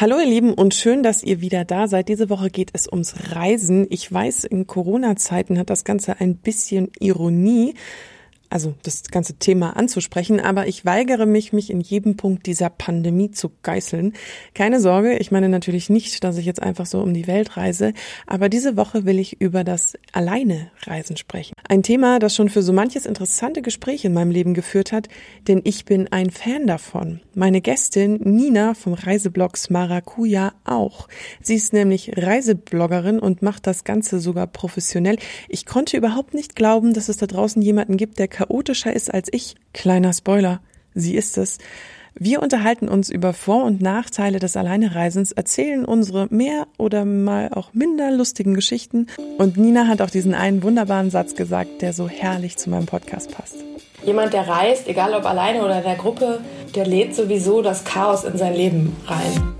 Hallo ihr Lieben und schön, dass ihr wieder da seid. Diese Woche geht es ums Reisen. Ich weiß, in Corona-Zeiten hat das Ganze ein bisschen Ironie also das ganze Thema anzusprechen, aber ich weigere mich, mich in jedem Punkt dieser Pandemie zu geißeln. Keine Sorge, ich meine natürlich nicht, dass ich jetzt einfach so um die Welt reise, aber diese Woche will ich über das Alleine-Reisen sprechen. Ein Thema, das schon für so manches interessante Gespräch in meinem Leben geführt hat, denn ich bin ein Fan davon. Meine Gästin Nina vom Reiseblog Maracuja auch. Sie ist nämlich Reisebloggerin und macht das Ganze sogar professionell. Ich konnte überhaupt nicht glauben, dass es da draußen jemanden gibt, der chaotischer ist als ich. Kleiner Spoiler, sie ist es. Wir unterhalten uns über Vor- und Nachteile des Alleinereisens, erzählen unsere mehr oder mal auch minder lustigen Geschichten und Nina hat auch diesen einen wunderbaren Satz gesagt, der so herrlich zu meinem Podcast passt. Jemand, der reist, egal ob alleine oder in der Gruppe, der lädt sowieso das Chaos in sein Leben rein.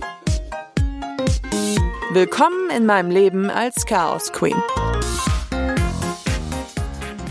Willkommen in meinem Leben als Chaos Queen.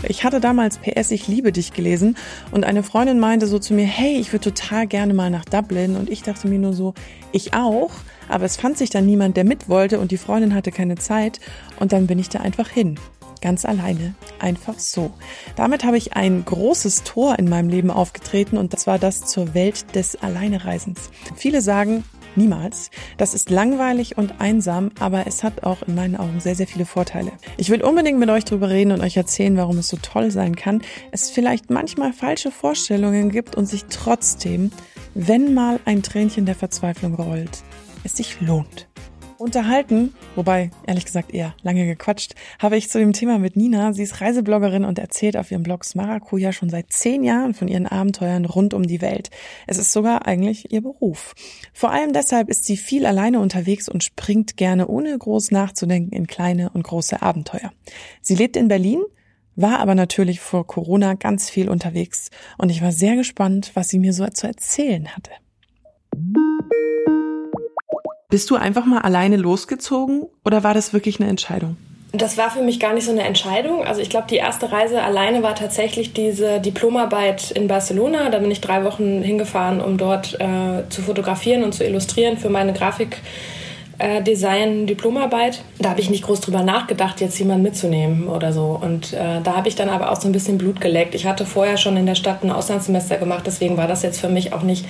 Ich hatte damals PS Ich liebe dich gelesen und eine Freundin meinte so zu mir, hey, ich würde total gerne mal nach Dublin und ich dachte mir nur so, ich auch, aber es fand sich dann niemand, der mit wollte und die Freundin hatte keine Zeit und dann bin ich da einfach hin. Ganz alleine. Einfach so. Damit habe ich ein großes Tor in meinem Leben aufgetreten und das war das zur Welt des Alleinereisens. Viele sagen, Niemals. Das ist langweilig und einsam, aber es hat auch in meinen Augen sehr, sehr viele Vorteile. Ich will unbedingt mit euch drüber reden und euch erzählen, warum es so toll sein kann, es vielleicht manchmal falsche Vorstellungen gibt und sich trotzdem, wenn mal ein Tränchen der Verzweiflung rollt, es sich lohnt. Unterhalten, wobei ehrlich gesagt eher lange gequatscht, habe ich zu dem Thema mit Nina. Sie ist Reisebloggerin und erzählt auf ihrem Blog Smarakuja schon seit zehn Jahren von ihren Abenteuern rund um die Welt. Es ist sogar eigentlich ihr Beruf. Vor allem deshalb ist sie viel alleine unterwegs und springt gerne ohne groß nachzudenken in kleine und große Abenteuer. Sie lebt in Berlin, war aber natürlich vor Corona ganz viel unterwegs und ich war sehr gespannt, was sie mir so zu erzählen hatte. Bist du einfach mal alleine losgezogen oder war das wirklich eine Entscheidung? Das war für mich gar nicht so eine Entscheidung. Also ich glaube, die erste Reise alleine war tatsächlich diese Diplomarbeit in Barcelona. Da bin ich drei Wochen hingefahren, um dort äh, zu fotografieren und zu illustrieren für meine Grafik. Äh, Design Diplomarbeit. Da habe ich nicht groß drüber nachgedacht, jetzt jemanden mitzunehmen oder so. Und äh, da habe ich dann aber auch so ein bisschen Blut geleckt. Ich hatte vorher schon in der Stadt ein Auslandssemester gemacht, deswegen war das jetzt für mich auch nicht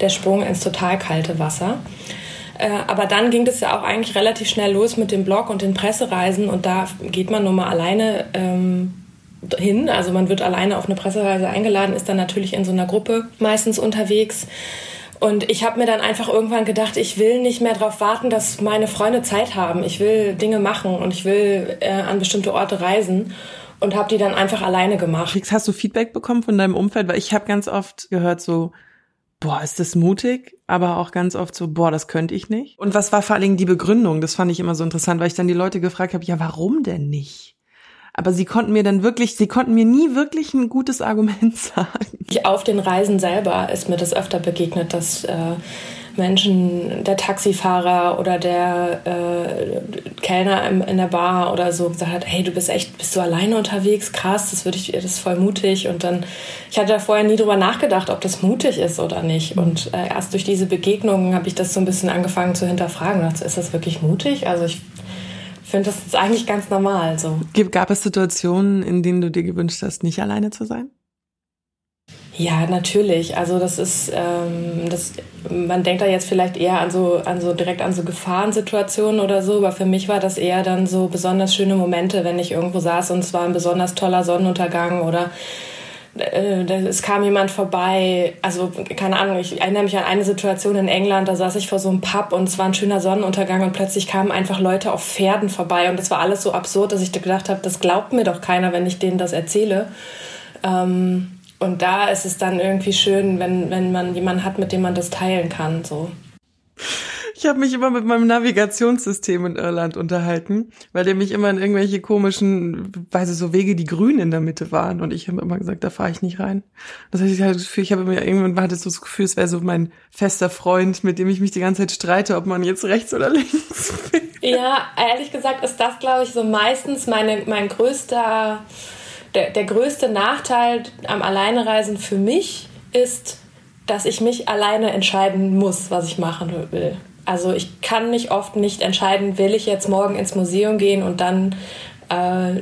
der Sprung ins total kalte Wasser. Äh, aber dann ging das ja auch eigentlich relativ schnell los mit dem Blog und den Pressereisen und da geht man nur mal alleine ähm, hin. Also man wird alleine auf eine Pressereise eingeladen, ist dann natürlich in so einer Gruppe meistens unterwegs. Und ich habe mir dann einfach irgendwann gedacht, ich will nicht mehr darauf warten, dass meine Freunde Zeit haben. Ich will Dinge machen und ich will äh, an bestimmte Orte reisen und habe die dann einfach alleine gemacht. Hast du Feedback bekommen von deinem Umfeld? Weil ich habe ganz oft gehört so, boah, ist das mutig, aber auch ganz oft so, boah, das könnte ich nicht. Und was war vor allen Dingen die Begründung? Das fand ich immer so interessant, weil ich dann die Leute gefragt habe, ja, warum denn nicht? Aber sie konnten mir dann wirklich, sie konnten mir nie wirklich ein gutes Argument sagen. Auf den Reisen selber ist mir das öfter begegnet, dass äh, Menschen, der Taxifahrer oder der äh, Kellner im, in der Bar oder so gesagt hat, hey, du bist echt, bist du alleine unterwegs? Krass, das würde ich, das ist voll mutig. Und dann, ich hatte da vorher nie drüber nachgedacht, ob das mutig ist oder nicht. Und äh, erst durch diese Begegnungen habe ich das so ein bisschen angefangen zu hinterfragen. Dachte, ist das wirklich mutig? Also ich finde, das ist eigentlich ganz normal so. Gab es Situationen, in denen du dir gewünscht hast, nicht alleine zu sein? Ja, natürlich. Also das ist, ähm, das, man denkt da jetzt vielleicht eher an so, an so direkt an so Gefahrensituationen oder so, aber für mich war das eher dann so besonders schöne Momente, wenn ich irgendwo saß und es war ein besonders toller Sonnenuntergang oder äh, es kam jemand vorbei, also keine Ahnung, ich erinnere mich an eine Situation in England, da saß ich vor so einem Pub und es war ein schöner Sonnenuntergang und plötzlich kamen einfach Leute auf Pferden vorbei und das war alles so absurd, dass ich gedacht habe, das glaubt mir doch keiner, wenn ich denen das erzähle. Ähm, und da ist es dann irgendwie schön, wenn, wenn man jemanden hat, mit dem man das teilen kann. So. Ich habe mich immer mit meinem Navigationssystem in Irland unterhalten, weil der mich immer in irgendwelche komischen, weiß ich, so Wege, die grün in der Mitte waren. Und ich habe immer gesagt, da fahre ich nicht rein. Das heißt, ich hatte das Gefühl, ich habe immer irgendwann hatte so das Gefühl, es wäre so mein fester Freund, mit dem ich mich die ganze Zeit streite, ob man jetzt rechts oder links fährt. Ja, ehrlich gesagt ist das, glaube ich, so meistens meine, mein größter der, der größte Nachteil am Alleinereisen für mich ist, dass ich mich alleine entscheiden muss, was ich machen will. Also ich kann mich oft nicht entscheiden, will ich jetzt morgen ins Museum gehen und dann äh,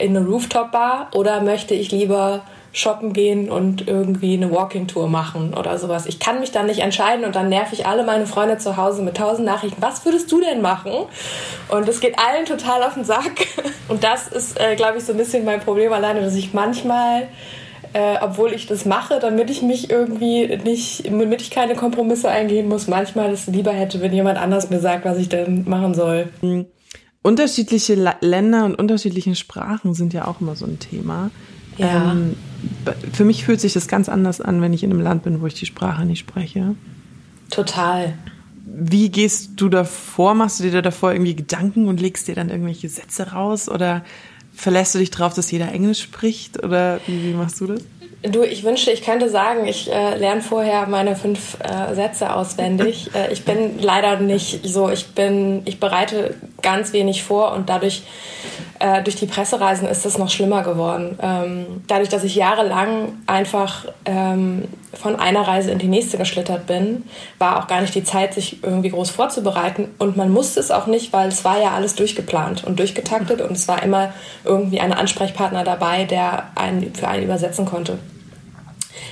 in eine Rooftop-Bar oder möchte ich lieber shoppen gehen und irgendwie eine Walking-Tour machen oder sowas. Ich kann mich dann nicht entscheiden und dann nerv ich alle meine Freunde zu Hause mit tausend Nachrichten. Was würdest du denn machen? Und es geht allen total auf den Sack. Und das ist, äh, glaube ich, so ein bisschen mein Problem alleine, dass ich manchmal äh, obwohl ich das mache, damit ich mich irgendwie nicht, damit ich keine Kompromisse eingehen muss, manchmal es lieber hätte, wenn jemand anders mir sagt, was ich denn machen soll. Mhm. Unterschiedliche La Länder und unterschiedliche Sprachen sind ja auch immer so ein Thema. Ja. Ähm, für mich fühlt sich das ganz anders an, wenn ich in einem Land bin, wo ich die Sprache nicht spreche. Total. Wie gehst du davor? Machst du dir da davor irgendwie Gedanken und legst dir dann irgendwelche Sätze raus? Oder verlässt du dich darauf, dass jeder Englisch spricht? Oder wie, wie machst du das? Du, ich wünschte, ich könnte sagen, ich äh, lerne vorher meine fünf äh, Sätze auswendig. Äh, ich bin leider nicht so. Ich bin, ich bereite ganz wenig vor und dadurch äh, durch die Pressereisen ist es noch schlimmer geworden. Ähm, dadurch, dass ich jahrelang einfach ähm, von einer Reise in die nächste geschlittert bin, war auch gar nicht die Zeit, sich irgendwie groß vorzubereiten. Und man musste es auch nicht, weil es war ja alles durchgeplant und durchgetaktet und es war immer irgendwie ein Ansprechpartner dabei, der einen für einen übersetzen konnte.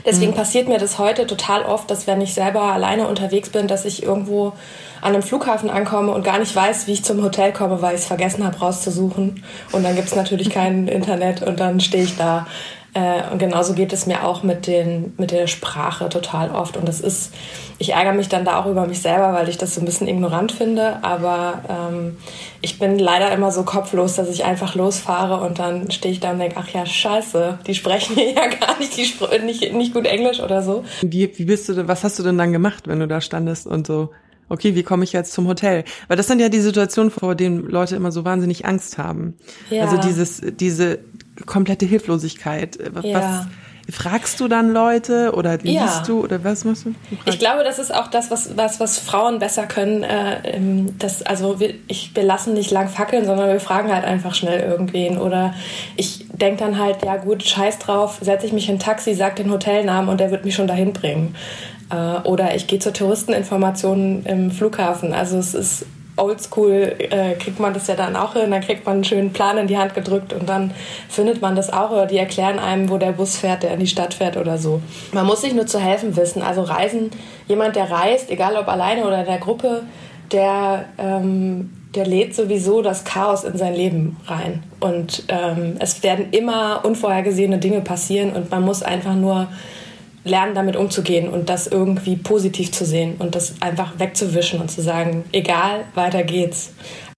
Deswegen mhm. passiert mir das heute total oft, dass wenn ich selber alleine unterwegs bin, dass ich irgendwo an einem Flughafen ankomme und gar nicht weiß, wie ich zum Hotel komme, weil ich es vergessen habe rauszusuchen. Und dann gibt es natürlich kein Internet und dann stehe ich da. Äh, und genauso geht es mir auch mit, den, mit der Sprache total oft. Und das ist, ich ärgere mich dann da auch über mich selber, weil ich das so ein bisschen ignorant finde. Aber ähm, ich bin leider immer so kopflos, dass ich einfach losfahre und dann stehe ich da und denke, ach ja, scheiße, die sprechen hier ja gar nicht, die nicht, nicht gut Englisch oder so. Wie, wie bist du, was hast du denn dann gemacht, wenn du da standest und so okay, wie komme ich jetzt zum Hotel? Weil das sind ja die Situationen, vor denen Leute immer so wahnsinnig Angst haben. Ja. Also dieses, diese komplette Hilflosigkeit. Was, ja. Fragst du dann Leute oder liest ja. du oder was machst du? Ich glaube, das ist auch das, was, was, was Frauen besser können. Äh, das, also wir, ich, wir lassen nicht lang fackeln, sondern wir fragen halt einfach schnell irgendwen. Oder ich denke dann halt, ja gut, scheiß drauf, setze ich mich in ein Taxi, sag den Hotelnamen und der wird mich schon dahin bringen. Äh, oder ich gehe zur Touristeninformation im Flughafen. Also es ist oldschool, äh, kriegt man das ja dann auch hin, dann kriegt man einen schönen Plan in die Hand gedrückt und dann findet man das auch oder die erklären einem, wo der Bus fährt, der in die Stadt fährt oder so. Man muss sich nur zu helfen wissen. Also Reisen, jemand, der reist, egal ob alleine oder in der Gruppe, der, ähm, der lädt sowieso das Chaos in sein Leben rein. Und ähm, es werden immer unvorhergesehene Dinge passieren und man muss einfach nur lernen, damit umzugehen und das irgendwie positiv zu sehen und das einfach wegzuwischen und zu sagen, egal, weiter geht's.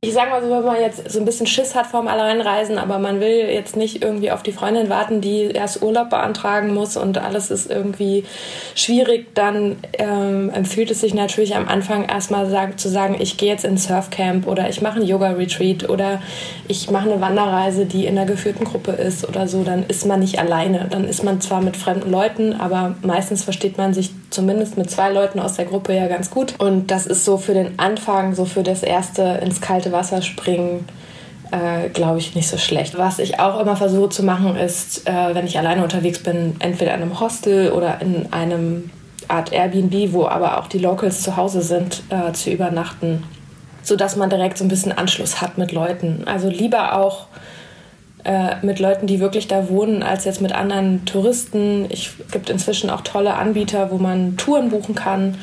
Ich sage mal so, wenn man jetzt so ein bisschen Schiss hat vorm Alleinreisen, aber man will jetzt nicht irgendwie auf die Freundin warten, die erst Urlaub beantragen muss und alles ist irgendwie schwierig, dann ähm, empfiehlt es sich natürlich am Anfang erstmal sagen, zu sagen, ich gehe jetzt ins Surfcamp oder ich mache ein Yoga-Retreat oder ich mache eine Wanderreise, die in einer geführten Gruppe ist oder so. Dann ist man nicht alleine. Dann ist man zwar mit fremden Leuten, aber meistens versteht man sich zumindest mit zwei Leuten aus der Gruppe ja ganz gut. Und das ist so für den Anfang, so für das erste ins kalte Wasser springen, äh, glaube ich, nicht so schlecht. Was ich auch immer versuche zu machen, ist, äh, wenn ich alleine unterwegs bin, entweder in einem Hostel oder in einem Art Airbnb, wo aber auch die Locals zu Hause sind, äh, zu übernachten, sodass man direkt so ein bisschen Anschluss hat mit Leuten. Also lieber auch äh, mit Leuten, die wirklich da wohnen, als jetzt mit anderen Touristen. Es gibt inzwischen auch tolle Anbieter, wo man Touren buchen kann.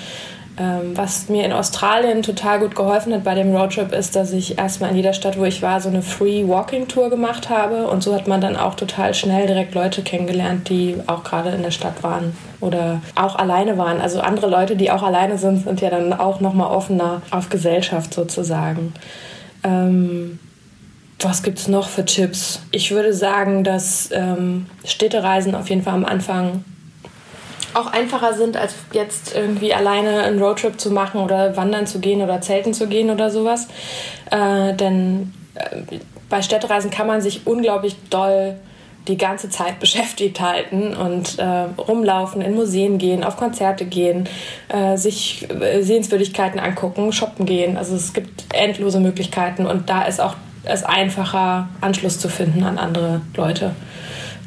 Ähm, was mir in Australien total gut geholfen hat bei dem Roadtrip ist, dass ich erstmal in jeder Stadt, wo ich war, so eine Free Walking Tour gemacht habe. Und so hat man dann auch total schnell direkt Leute kennengelernt, die auch gerade in der Stadt waren oder auch alleine waren. Also andere Leute, die auch alleine sind, sind ja dann auch nochmal offener auf Gesellschaft sozusagen. Ähm, was gibt es noch für Tipps? Ich würde sagen, dass ähm, Städtereisen auf jeden Fall am Anfang auch einfacher sind, als jetzt irgendwie alleine einen Roadtrip zu machen oder wandern zu gehen oder zelten zu gehen oder sowas. Äh, denn äh, bei Städtereisen kann man sich unglaublich doll die ganze Zeit beschäftigt halten und äh, rumlaufen, in Museen gehen, auf Konzerte gehen, äh, sich äh, Sehenswürdigkeiten angucken, shoppen gehen. Also es gibt endlose Möglichkeiten und da ist auch es einfacher, Anschluss zu finden an andere Leute.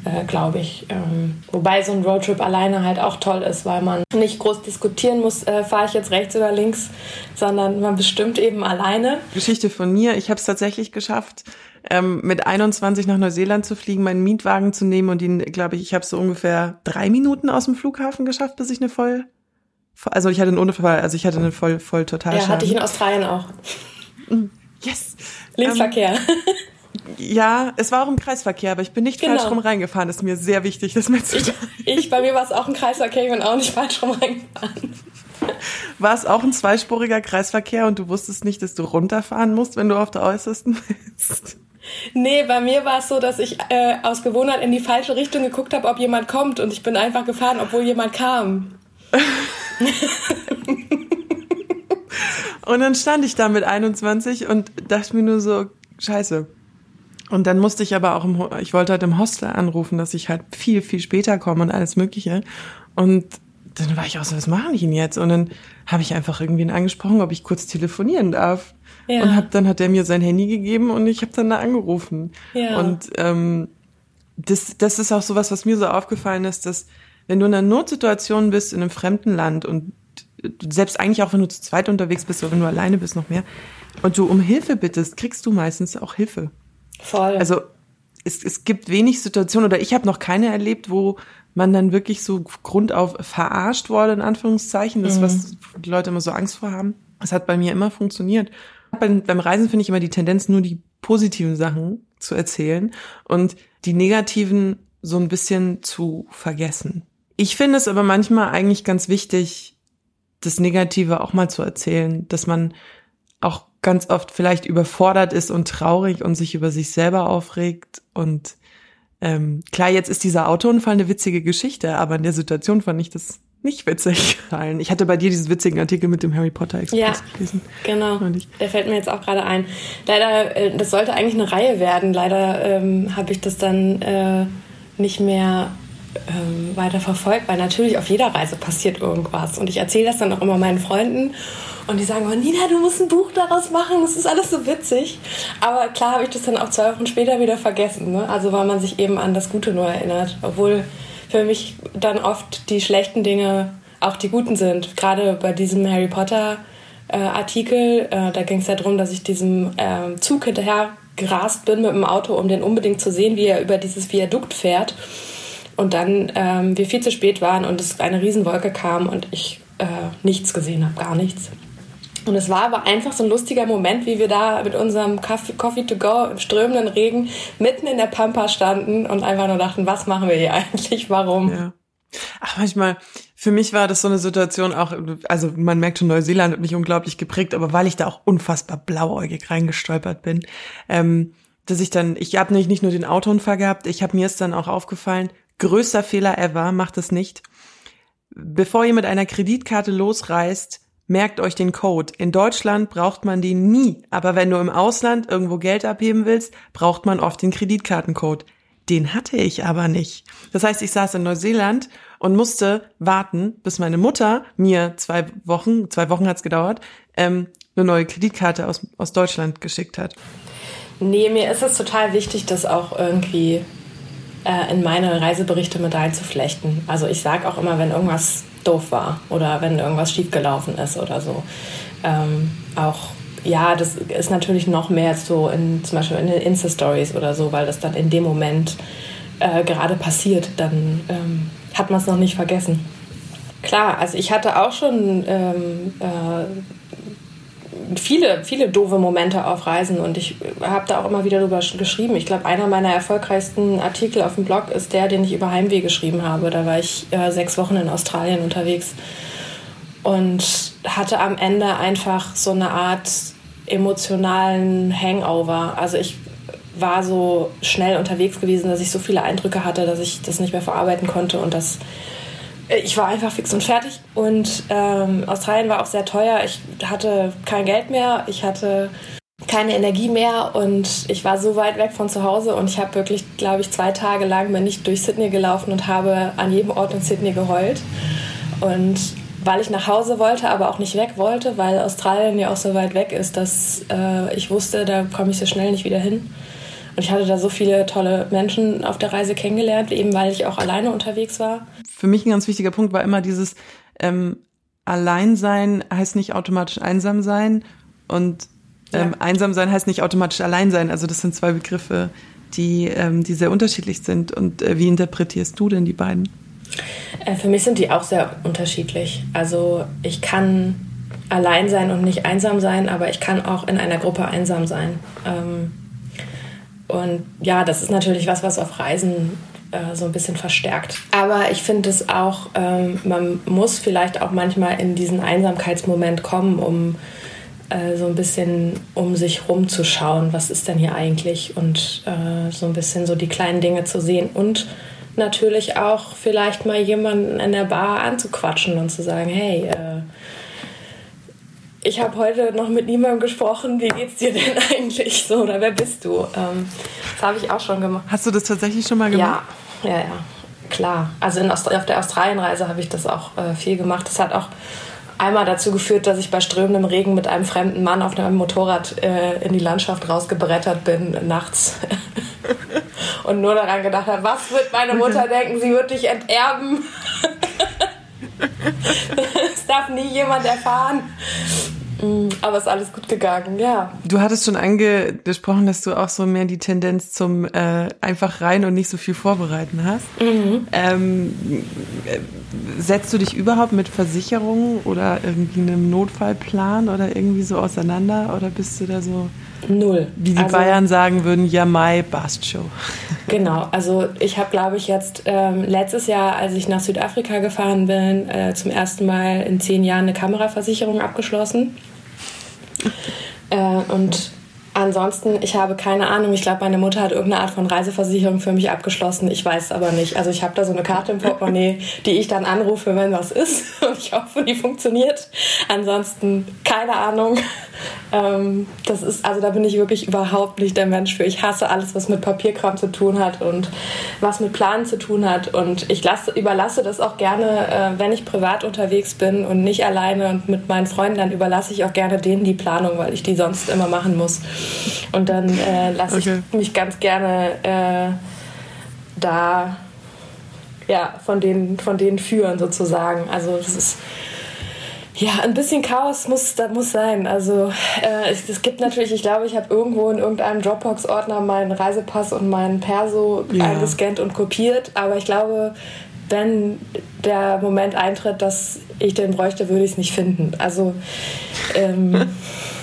äh, glaube ich. Ähm, wobei so ein Roadtrip alleine halt auch toll ist, weil man nicht groß diskutieren muss, äh, fahre ich jetzt rechts oder links, sondern man bestimmt eben alleine. Geschichte von mir, ich habe es tatsächlich geschafft, ähm, mit 21 nach Neuseeland zu fliegen, meinen Mietwagen zu nehmen und ihn, glaube ich, ich habe so ungefähr drei Minuten aus dem Flughafen geschafft, bis ich eine voll, also ich hatte einen Unfall, also ich hatte eine voll, voll total. Ja, hatte ich in Australien auch. Yes. Linksverkehr. Ähm, ja, es war auch im Kreisverkehr, aber ich bin nicht genau. falsch rum reingefahren. Das ist mir sehr wichtig, das mitzuteilen. Ich, ich, bei mir war es auch ein Kreisverkehr, ich bin auch nicht falsch rum reingefahren. War es auch ein zweispuriger Kreisverkehr und du wusstest nicht, dass du runterfahren musst, wenn du auf der äußersten bist? Nee, bei mir war es so, dass ich äh, aus Gewohnheit in die falsche Richtung geguckt habe, ob jemand kommt und ich bin einfach gefahren, obwohl jemand kam. und dann stand ich da mit 21 und dachte mir nur so, scheiße, und dann musste ich aber auch im, ich wollte halt im Hostel anrufen, dass ich halt viel, viel später komme und alles Mögliche. Und dann war ich auch so, was mache ich denn jetzt? Und dann habe ich einfach irgendwen angesprochen, ob ich kurz telefonieren darf. Ja. Und hab, dann hat er mir sein Handy gegeben und ich habe dann da angerufen. Ja. Und ähm, das, das ist auch so was, was mir so aufgefallen ist, dass wenn du in einer Notsituation bist in einem fremden Land und selbst eigentlich auch wenn du zu zweit unterwegs bist oder wenn du alleine bist noch mehr und du um Hilfe bittest, kriegst du meistens auch Hilfe. Voll. Also es, es gibt wenig Situationen oder ich habe noch keine erlebt, wo man dann wirklich so grundauf verarscht wurde, in Anführungszeichen. Das, mhm. was die Leute immer so Angst vor haben. Das hat bei mir immer funktioniert. Beim, beim Reisen finde ich immer die Tendenz, nur die positiven Sachen zu erzählen und die negativen so ein bisschen zu vergessen. Ich finde es aber manchmal eigentlich ganz wichtig, das Negative auch mal zu erzählen, dass man auch ganz oft vielleicht überfordert ist und traurig und sich über sich selber aufregt. Und ähm, klar, jetzt ist dieser Autounfall eine witzige Geschichte, aber in der Situation fand ich das nicht witzig. Ich hatte bei dir diesen witzigen Artikel mit dem Harry Potter Express ja, gelesen. Genau. Der fällt mir jetzt auch gerade ein. Leider, äh, das sollte eigentlich eine Reihe werden. Leider ähm, habe ich das dann äh, nicht mehr ähm, weiter verfolgt, weil natürlich auf jeder Reise passiert irgendwas. Und ich erzähle das dann auch immer meinen Freunden. Und die sagen, oh, Nina, du musst ein Buch daraus machen, das ist alles so witzig. Aber klar habe ich das dann auch zwei Wochen später wieder vergessen. Ne? Also weil man sich eben an das Gute nur erinnert. Obwohl für mich dann oft die schlechten Dinge auch die guten sind. Gerade bei diesem Harry Potter äh, Artikel, äh, da ging es ja darum, dass ich diesem äh, Zug hinterher gerast bin mit dem Auto, um den unbedingt zu sehen, wie er über dieses Viadukt fährt. Und dann ähm, wir viel zu spät waren und es eine Riesenwolke kam und ich äh, nichts gesehen habe, gar nichts. Und es war aber einfach so ein lustiger Moment, wie wir da mit unserem Coffee to go im strömenden Regen mitten in der Pampa standen und einfach nur dachten, was machen wir hier eigentlich? Warum? Ja. Ach, manchmal, für mich war das so eine Situation auch, also man merkt schon, Neuseeland hat mich unglaublich geprägt, aber weil ich da auch unfassbar blauäugig reingestolpert bin, ähm, dass ich dann, ich habe nicht, nicht nur den Autounfall gehabt, ich habe mir es dann auch aufgefallen, größter Fehler ever, macht es nicht. Bevor ihr mit einer Kreditkarte losreist, Merkt euch den Code. In Deutschland braucht man den nie, aber wenn du im Ausland irgendwo Geld abheben willst, braucht man oft den Kreditkartencode. Den hatte ich aber nicht. Das heißt, ich saß in Neuseeland und musste warten, bis meine Mutter mir zwei Wochen, zwei Wochen hat's gedauert, ähm, eine neue Kreditkarte aus, aus Deutschland geschickt hat. Nee, mir ist es total wichtig, das auch irgendwie äh, in meine Reiseberichte mit einzuflechten. Also ich sage auch immer, wenn irgendwas doof war oder wenn irgendwas schiefgelaufen ist oder so. Ähm, auch ja, das ist natürlich noch mehr so in zum Beispiel in den Insta-Stories oder so, weil das dann in dem Moment äh, gerade passiert, dann ähm, hat man es noch nicht vergessen. Klar, also ich hatte auch schon ähm, äh, viele, viele doofe Momente auf Reisen und ich habe da auch immer wieder drüber geschrieben. Ich glaube, einer meiner erfolgreichsten Artikel auf dem Blog ist der, den ich über Heimweh geschrieben habe. Da war ich äh, sechs Wochen in Australien unterwegs und hatte am Ende einfach so eine Art emotionalen Hangover. Also ich war so schnell unterwegs gewesen, dass ich so viele Eindrücke hatte, dass ich das nicht mehr verarbeiten konnte und das ich war einfach fix und fertig und ähm, Australien war auch sehr teuer. Ich hatte kein Geld mehr, ich hatte keine Energie mehr und ich war so weit weg von zu Hause und ich habe wirklich, glaube ich, zwei Tage lang bin ich durch Sydney gelaufen und habe an jedem Ort in Sydney geheult. Und weil ich nach Hause wollte, aber auch nicht weg wollte, weil Australien ja auch so weit weg ist, dass äh, ich wusste, da komme ich so schnell nicht wieder hin. Und ich hatte da so viele tolle Menschen auf der Reise kennengelernt, eben weil ich auch alleine unterwegs war. Für mich ein ganz wichtiger Punkt war immer dieses ähm, Alleinsein heißt nicht automatisch einsam sein und ähm, ja. einsam sein heißt nicht automatisch allein sein. Also das sind zwei Begriffe, die, ähm, die sehr unterschiedlich sind. Und äh, wie interpretierst du denn die beiden? Äh, für mich sind die auch sehr unterschiedlich. Also ich kann allein sein und nicht einsam sein, aber ich kann auch in einer Gruppe einsam sein. Ähm, und ja, das ist natürlich was, was auf Reisen äh, so ein bisschen verstärkt. Aber ich finde es auch, ähm, man muss vielleicht auch manchmal in diesen Einsamkeitsmoment kommen, um äh, so ein bisschen um sich rumzuschauen, was ist denn hier eigentlich und äh, so ein bisschen so die kleinen Dinge zu sehen und natürlich auch vielleicht mal jemanden in der Bar anzuquatschen und zu sagen, hey, äh, ich habe heute noch mit niemandem gesprochen, wie geht's dir denn eigentlich so oder wer bist du? Ähm, das habe ich auch schon gemacht. Hast du das tatsächlich schon mal gemacht? Ja, ja, ja, klar. Also in Aust auf der Australienreise habe ich das auch äh, viel gemacht. Das hat auch einmal dazu geführt, dass ich bei strömendem Regen mit einem fremden Mann auf einem Motorrad äh, in die Landschaft rausgebrettert bin nachts und nur daran gedacht habe, was wird meine Mutter denken? Sie wird dich enterben. das darf nie jemand erfahren. Mm, aber ist alles gut gegangen, ja. Du hattest schon angesprochen, dass du auch so mehr die Tendenz zum äh, einfach rein und nicht so viel vorbereiten hast. Mhm. Ähm, äh, setzt du dich überhaupt mit Versicherungen oder irgendwie einem Notfallplan oder irgendwie so auseinander oder bist du da so Null. Wie die also, Bayern sagen würden, ja, Mai, Bast Show. Genau, also ich habe, glaube ich, jetzt ähm, letztes Jahr, als ich nach Südafrika gefahren bin, äh, zum ersten Mal in zehn Jahren eine Kameraversicherung abgeschlossen. Äh, und Ansonsten, ich habe keine Ahnung. Ich glaube, meine Mutter hat irgendeine Art von Reiseversicherung für mich abgeschlossen. Ich weiß aber nicht. Also ich habe da so eine Karte im Portemonnaie, die ich dann anrufe, wenn was ist. Und ich hoffe, die funktioniert. Ansonsten keine Ahnung. Ähm, das ist, also da bin ich wirklich überhaupt nicht der Mensch für. Ich hasse alles, was mit Papierkram zu tun hat und was mit Planen zu tun hat. Und ich lasse, überlasse das auch gerne, äh, wenn ich privat unterwegs bin und nicht alleine und mit meinen Freunden, dann überlasse ich auch gerne denen die Planung, weil ich die sonst immer machen muss. Und dann äh, lasse okay. ich mich ganz gerne äh, da ja, von denen, von denen führen sozusagen. Also das ist ja, ein bisschen Chaos muss, da muss sein. Also äh, es, es, gibt natürlich, ich glaube, ich habe irgendwo in irgendeinem Dropbox-Ordner meinen Reisepass und meinen Perso ja. eingescannt und kopiert. Aber ich glaube, wenn der Moment eintritt, dass ich den bräuchte, würde ich es nicht finden. Also ähm,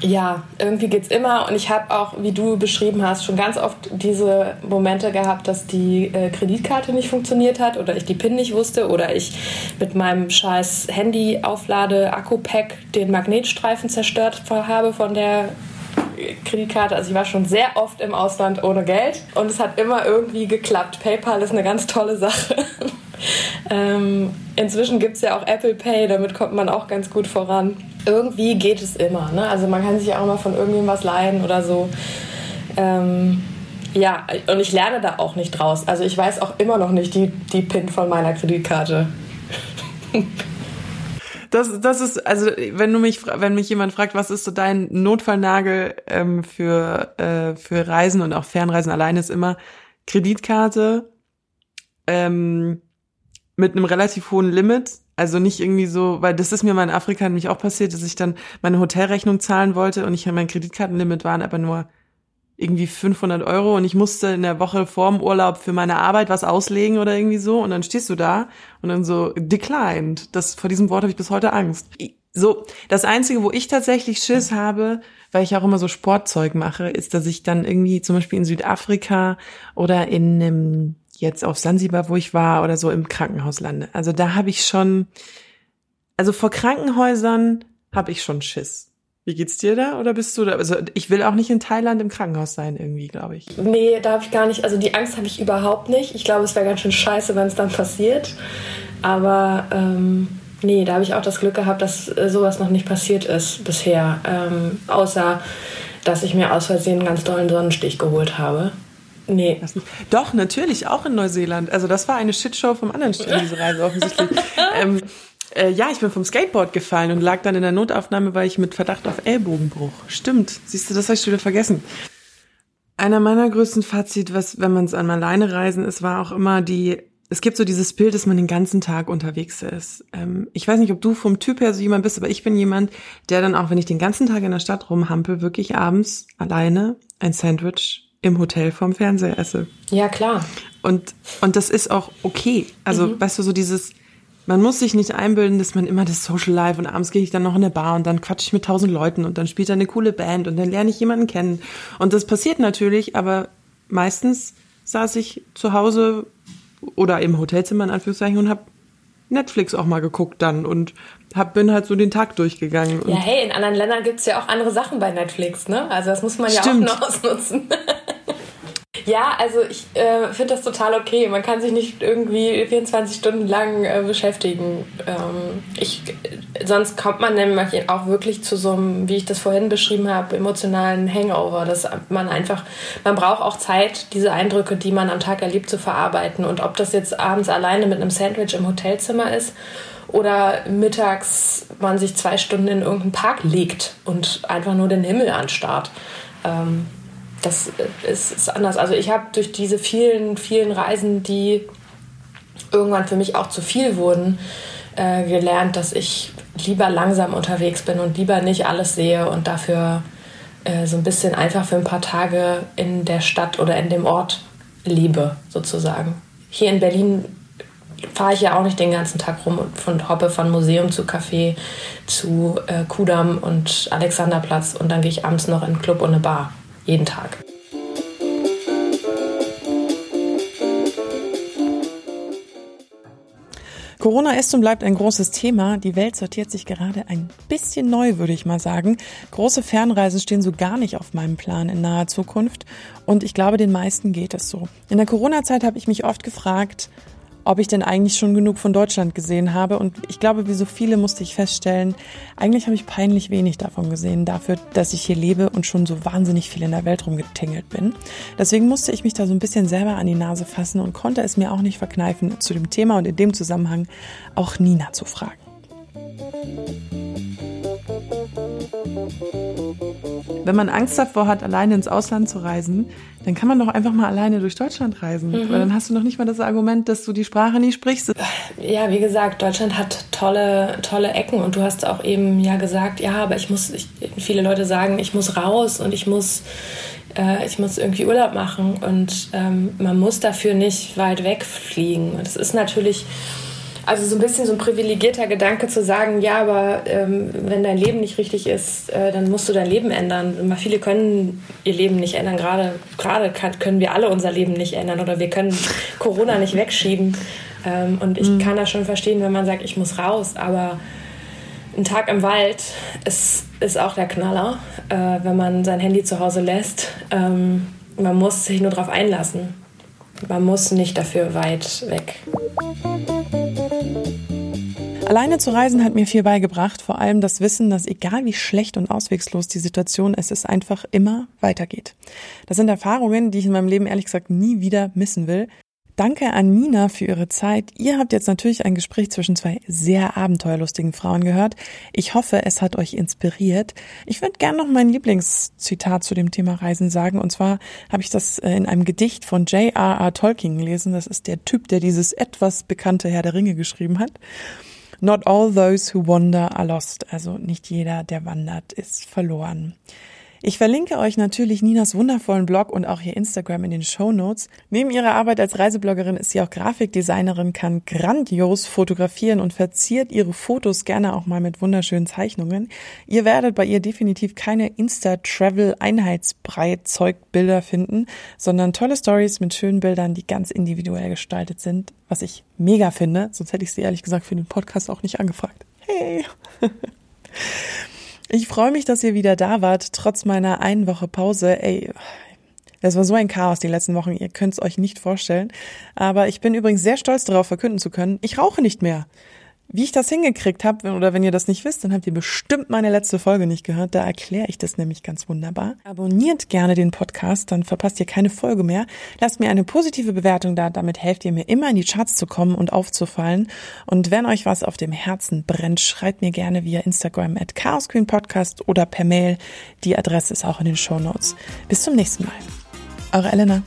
ja, irgendwie geht's immer und ich habe auch, wie du beschrieben hast, schon ganz oft diese Momente gehabt, dass die äh, Kreditkarte nicht funktioniert hat oder ich die PIN nicht wusste oder ich mit meinem scheiß Handy auflade Akku-Pack den Magnetstreifen zerstört habe von der Kreditkarte. Also ich war schon sehr oft im Ausland ohne Geld und es hat immer irgendwie geklappt. PayPal ist eine ganz tolle Sache. ähm, inzwischen gibt es ja auch Apple Pay, damit kommt man auch ganz gut voran irgendwie geht es immer. Ne? Also man kann sich auch mal von irgendjemandem was leihen oder so. Ähm, ja, und ich lerne da auch nicht draus. Also ich weiß auch immer noch nicht die, die PIN von meiner Kreditkarte. Das, das ist, also wenn du mich, wenn mich jemand fragt, was ist so dein Notfallnagel ähm, für, äh, für Reisen und auch Fernreisen alleine, ist immer Kreditkarte ähm, mit einem relativ hohen Limit also nicht irgendwie so, weil das ist mir mal in Afrika nämlich auch passiert, dass ich dann meine Hotelrechnung zahlen wollte und ich mein Kreditkartenlimit waren aber nur irgendwie 500 Euro und ich musste in der Woche vorm Urlaub für meine Arbeit was auslegen oder irgendwie so und dann stehst du da und dann so declined. Das vor diesem Wort habe ich bis heute Angst. So, das einzige, wo ich tatsächlich Schiss habe, weil ich auch immer so Sportzeug mache, ist, dass ich dann irgendwie zum Beispiel in Südafrika oder in einem jetzt auf Sansibar, wo ich war, oder so im Krankenhaus lande. Also da habe ich schon, also vor Krankenhäusern habe ich schon Schiss. Wie geht's dir da? Oder bist du da? Also ich will auch nicht in Thailand im Krankenhaus sein, irgendwie, glaube ich. Nee, da habe ich gar nicht. Also die Angst habe ich überhaupt nicht. Ich glaube, es wäre ganz schön scheiße, wenn es dann passiert. Aber ähm, nee, da habe ich auch das Glück gehabt, dass äh, sowas noch nicht passiert ist bisher. Ähm, außer, dass ich mir aus Versehen einen ganz tollen Sonnenstich geholt habe. Nee. Doch, natürlich, auch in Neuseeland. Also das war eine Shitshow vom anderen Stern, diese Reise offensichtlich. ähm, äh, ja, ich bin vom Skateboard gefallen und lag dann in der Notaufnahme, weil ich mit Verdacht auf Ellbogenbruch. Stimmt. Siehst du, das habe ich schon wieder vergessen. Einer meiner größten Fazit, was, wenn man es an alleine reisen ist, war auch immer die, es gibt so dieses Bild, dass man den ganzen Tag unterwegs ist. Ähm, ich weiß nicht, ob du vom Typ her so jemand bist, aber ich bin jemand, der dann auch, wenn ich den ganzen Tag in der Stadt rumhampel, wirklich abends alleine ein Sandwich im Hotel vorm Fernseher esse. Ja, klar. Und, und das ist auch okay. Also, mhm. weißt du, so dieses, man muss sich nicht einbilden, dass man immer das Social Life und abends gehe ich dann noch in eine Bar und dann quatsche ich mit tausend Leuten und dann spielt da eine coole Band und dann lerne ich jemanden kennen. Und das passiert natürlich, aber meistens saß ich zu Hause oder im Hotelzimmer in Anführungszeichen und habe Netflix auch mal geguckt dann und hab, bin halt so den Tag durchgegangen. Ja, hey, in anderen Ländern gibt's ja auch andere Sachen bei Netflix, ne? Also das muss man ja Stimmt. auch noch ausnutzen. Ja, also ich äh, finde das total okay. Man kann sich nicht irgendwie 24 Stunden lang äh, beschäftigen. Ähm, ich, sonst kommt man nämlich auch wirklich zu so einem, wie ich das vorhin beschrieben habe, emotionalen Hangover. Dass man einfach, man braucht auch Zeit, diese Eindrücke, die man am Tag erlebt, zu verarbeiten. Und ob das jetzt abends alleine mit einem Sandwich im Hotelzimmer ist oder mittags man sich zwei Stunden in irgendeinen Park legt und einfach nur den Himmel anstarrt. Ähm, das ist, ist anders. Also ich habe durch diese vielen, vielen Reisen, die irgendwann für mich auch zu viel wurden, äh, gelernt, dass ich lieber langsam unterwegs bin und lieber nicht alles sehe und dafür äh, so ein bisschen einfach für ein paar Tage in der Stadt oder in dem Ort lebe, sozusagen. Hier in Berlin fahre ich ja auch nicht den ganzen Tag rum und hoppe von Museum zu Café zu äh, Kudamm und Alexanderplatz und dann gehe ich abends noch in einen Club und eine Bar jeden Tag. Corona ist und bleibt ein großes Thema. Die Welt sortiert sich gerade ein bisschen neu, würde ich mal sagen. Große Fernreisen stehen so gar nicht auf meinem Plan in naher Zukunft. Und ich glaube, den meisten geht es so. In der Corona-Zeit habe ich mich oft gefragt, ob ich denn eigentlich schon genug von Deutschland gesehen habe. Und ich glaube, wie so viele musste ich feststellen, eigentlich habe ich peinlich wenig davon gesehen, dafür, dass ich hier lebe und schon so wahnsinnig viel in der Welt rumgetingelt bin. Deswegen musste ich mich da so ein bisschen selber an die Nase fassen und konnte es mir auch nicht verkneifen, zu dem Thema und in dem Zusammenhang auch Nina zu fragen. Wenn man Angst davor hat, alleine ins Ausland zu reisen, dann kann man doch einfach mal alleine durch Deutschland reisen. Mhm. Weil dann hast du noch nicht mal das Argument, dass du die Sprache nie sprichst. Ja, wie gesagt, Deutschland hat tolle, tolle Ecken und du hast auch eben ja gesagt, ja, aber ich muss, ich, viele Leute sagen, ich muss raus und ich muss, äh, ich muss irgendwie Urlaub machen und ähm, man muss dafür nicht weit wegfliegen. Und das ist natürlich also so ein bisschen so ein privilegierter Gedanke zu sagen, ja, aber ähm, wenn dein Leben nicht richtig ist, äh, dann musst du dein Leben ändern. Viele können ihr Leben nicht ändern. Gerade gerade können wir alle unser Leben nicht ändern oder wir können Corona nicht wegschieben. Ähm, und ich mhm. kann das schon verstehen, wenn man sagt, ich muss raus. Aber ein Tag im Wald ist, ist auch der Knaller, äh, wenn man sein Handy zu Hause lässt. Ähm, man muss sich nur darauf einlassen. Man muss nicht dafür weit weg. Alleine zu reisen hat mir viel beigebracht, vor allem das Wissen, dass egal wie schlecht und auswegslos die Situation ist, es einfach immer weitergeht. Das sind Erfahrungen, die ich in meinem Leben ehrlich gesagt nie wieder missen will. Danke an Nina für ihre Zeit. Ihr habt jetzt natürlich ein Gespräch zwischen zwei sehr abenteuerlustigen Frauen gehört. Ich hoffe, es hat euch inspiriert. Ich würde gerne noch mein Lieblingszitat zu dem Thema Reisen sagen. Und zwar habe ich das äh, in einem Gedicht von J.R.R. Tolkien gelesen. Das ist der Typ, der dieses etwas bekannte Herr der Ringe geschrieben hat. Not all those who wander are lost. Also nicht jeder, der wandert, ist verloren. Ich verlinke euch natürlich Ninas wundervollen Blog und auch ihr Instagram in den Show Notes. Neben ihrer Arbeit als Reisebloggerin ist sie auch Grafikdesignerin, kann grandios fotografieren und verziert ihre Fotos gerne auch mal mit wunderschönen Zeichnungen. Ihr werdet bei ihr definitiv keine Insta-Travel-Einheitsbrei-Zeugbilder finden, sondern tolle Stories mit schönen Bildern, die ganz individuell gestaltet sind, was ich mega finde. Sonst hätte ich sie ehrlich gesagt für den Podcast auch nicht angefragt. Hey! Ich freue mich, dass ihr wieder da wart, trotz meiner einen Woche Pause. Ey, das war so ein Chaos die letzten Wochen, ihr könnt es euch nicht vorstellen. Aber ich bin übrigens sehr stolz darauf, verkünden zu können, ich rauche nicht mehr. Wie ich das hingekriegt habe, oder wenn ihr das nicht wisst, dann habt ihr bestimmt meine letzte Folge nicht gehört. Da erkläre ich das nämlich ganz wunderbar. Abonniert gerne den Podcast, dann verpasst ihr keine Folge mehr. Lasst mir eine positive Bewertung da, damit helft ihr mir immer in die Charts zu kommen und aufzufallen. Und wenn euch was auf dem Herzen brennt, schreibt mir gerne via Instagram at Chaos Podcast oder per Mail. Die Adresse ist auch in den Show Notes. Bis zum nächsten Mal. Eure Elena.